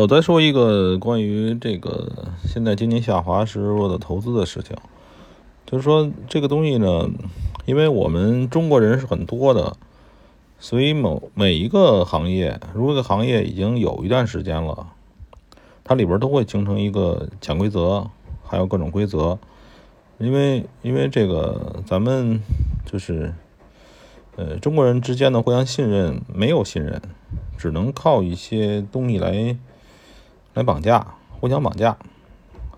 我再说一个关于这个现在经济下滑时候的投资的事情，就是说这个东西呢，因为我们中国人是很多的，所以某每一个行业，如果这个行业已经有一段时间了，它里边都会形成一个潜规则，还有各种规则，因为因为这个咱们就是呃中国人之间的互相信任没有信任，只能靠一些东西来。来绑架，互相绑架，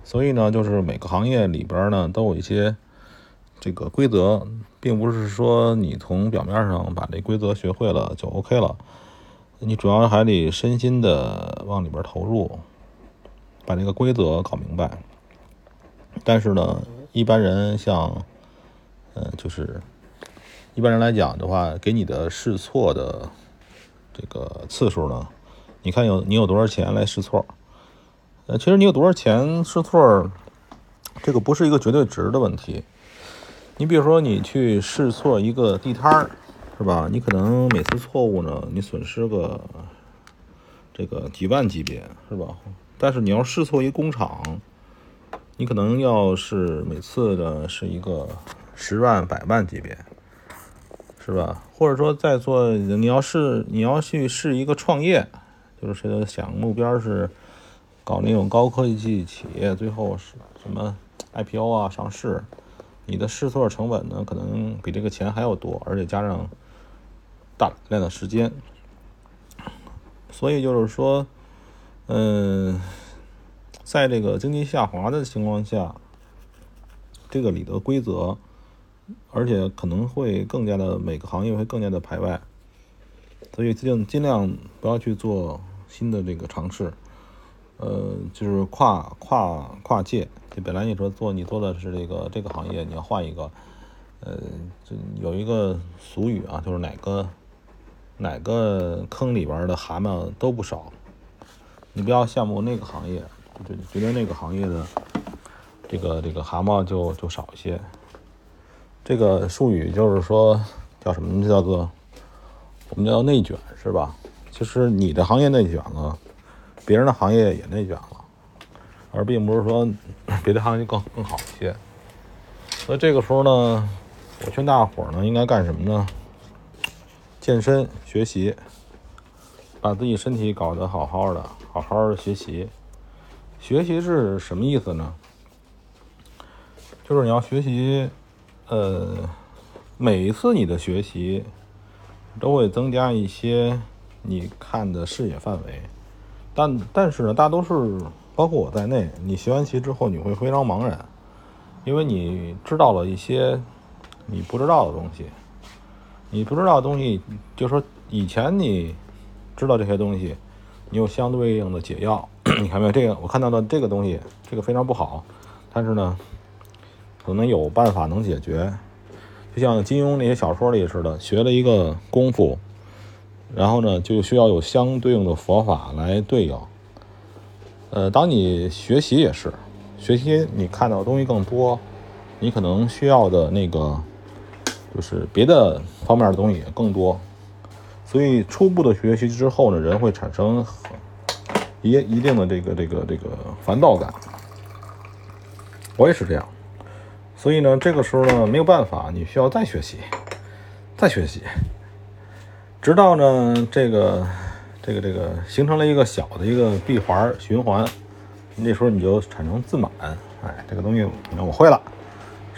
所以呢，就是每个行业里边呢都有一些这个规则，并不是说你从表面上把这规则学会了就 OK 了，你主要还得身心的往里边投入，把这个规则搞明白。但是呢，一般人像，嗯，就是一般人来讲的话，给你的试错的这个次数呢，你看有你有多少钱来试错？呃，其实你有多少钱试错，这个不是一个绝对值的问题。你比如说，你去试错一个地摊儿，是吧？你可能每次错误呢，你损失个这个几万级别，是吧？但是你要试错一工厂，你可能要是每次的是一个十万、百万级别，是吧？或者说在做，你要是你要去试一个创业，就是谁的想目标是。搞那种高科技企业，最后是什么 IPO 啊上市，你的试错成本呢，可能比这个钱还要多，而且加上大量的时间，所以就是说，嗯，在这个经济下滑的情况下，这个里的规则，而且可能会更加的每个行业会更加的排外，所以尽尽量不要去做新的这个尝试。呃，就是跨跨跨界，就本来你说做你做的是这个这个行业，你要换一个，呃，就有一个俗语啊，就是哪个哪个坑里边的蛤蟆都不少，你不要羡慕那个行业，就觉得那个行业的这个这个蛤蟆就就少一些。这个术语就是说叫什么？叫做我们叫内卷，是吧？其实你的行业内卷了。别人的行业也内卷了，而并不是说别的行业更更好一些。所以这个时候呢，我劝大伙儿呢，应该干什么呢？健身、学习，把自己身体搞得好好的，好好的学习。学习是什么意思呢？就是你要学习，呃，每一次你的学习都会增加一些你看的视野范围。但但是呢，大多数包括我在内，你学完习之后，你会非常茫然，因为你知道了一些你不知道的东西。你不知道的东西，就说以前你知道这些东西，你有相对应的解药。你看没有？这个我看到的这个东西，这个非常不好，但是呢，可能有办法能解决。就像金庸那些小说里似的，学了一个功夫。然后呢，就需要有相对应的佛法来对应。呃，当你学习也是，学习你看到的东西更多，你可能需要的那个就是别的方面的东西也更多。所以初步的学习之后呢，人会产生一一定的这个这个这个烦躁感。我也是这样。所以呢，这个时候呢，没有办法，你需要再学习，再学习。直到呢，这个，这个，这个形成了一个小的一个闭环循环，那时候你就产生自满，哎，这个东西我会了，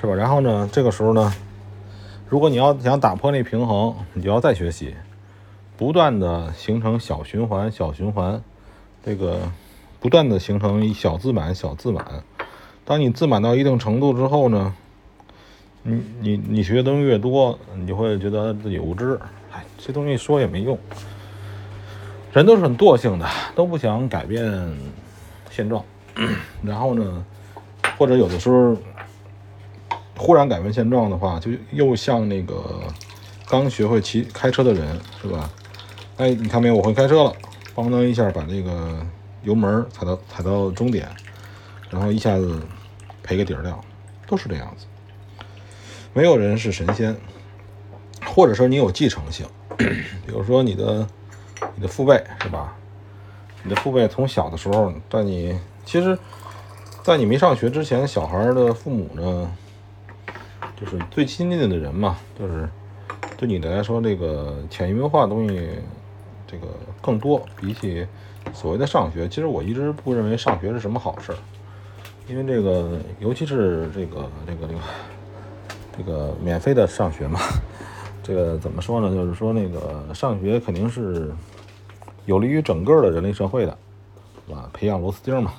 是吧？然后呢，这个时候呢，如果你要想打破那平衡，你就要再学习，不断的形成小循环，小循环，这个不断的形成小自满，小自满。当你自满到一定程度之后呢，你你你学的东西越多，你就会觉得自己无知。哎，这东西说也没用。人都是很惰性的，都不想改变现状。然后呢，或者有的时候忽然改变现状的话，就又像那个刚学会骑开车的人，是吧？哎，你看没有？我会开车了，咣当一下把那个油门踩到踩到终点，然后一下子赔个底儿掉，都是这样子。没有人是神仙。或者说你有继承性，比如说你的你的父辈是吧？你的父辈从小的时候，在你其实，在你没上学之前，小孩的父母呢，就是最亲近的人嘛，就是对你来说，这个潜移默化的东西，这个更多，比起所谓的上学，其实我一直不认为上学是什么好事儿，因为这个，尤其是这个这个这个这个免费的上学嘛，这个怎么说呢？就是说那个上学肯定是有利于整个的人类社会的，是吧？培养螺丝钉嘛。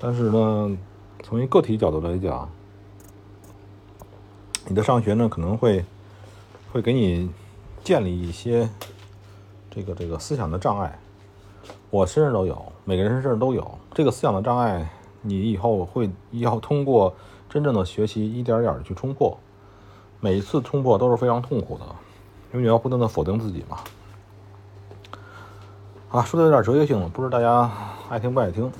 但是呢，从一个体角度来讲，你的上学呢可能会会给你建立一些这个这个思想的障碍。我身上都有，每个人身上都有这个思想的障碍。你以后会要通过真正的学习，一点点的去冲破。每一次冲破都是非常痛苦的，因为你要不断的否定自己嘛。啊，说的有点哲学性了，不知道大家爱听不爱听。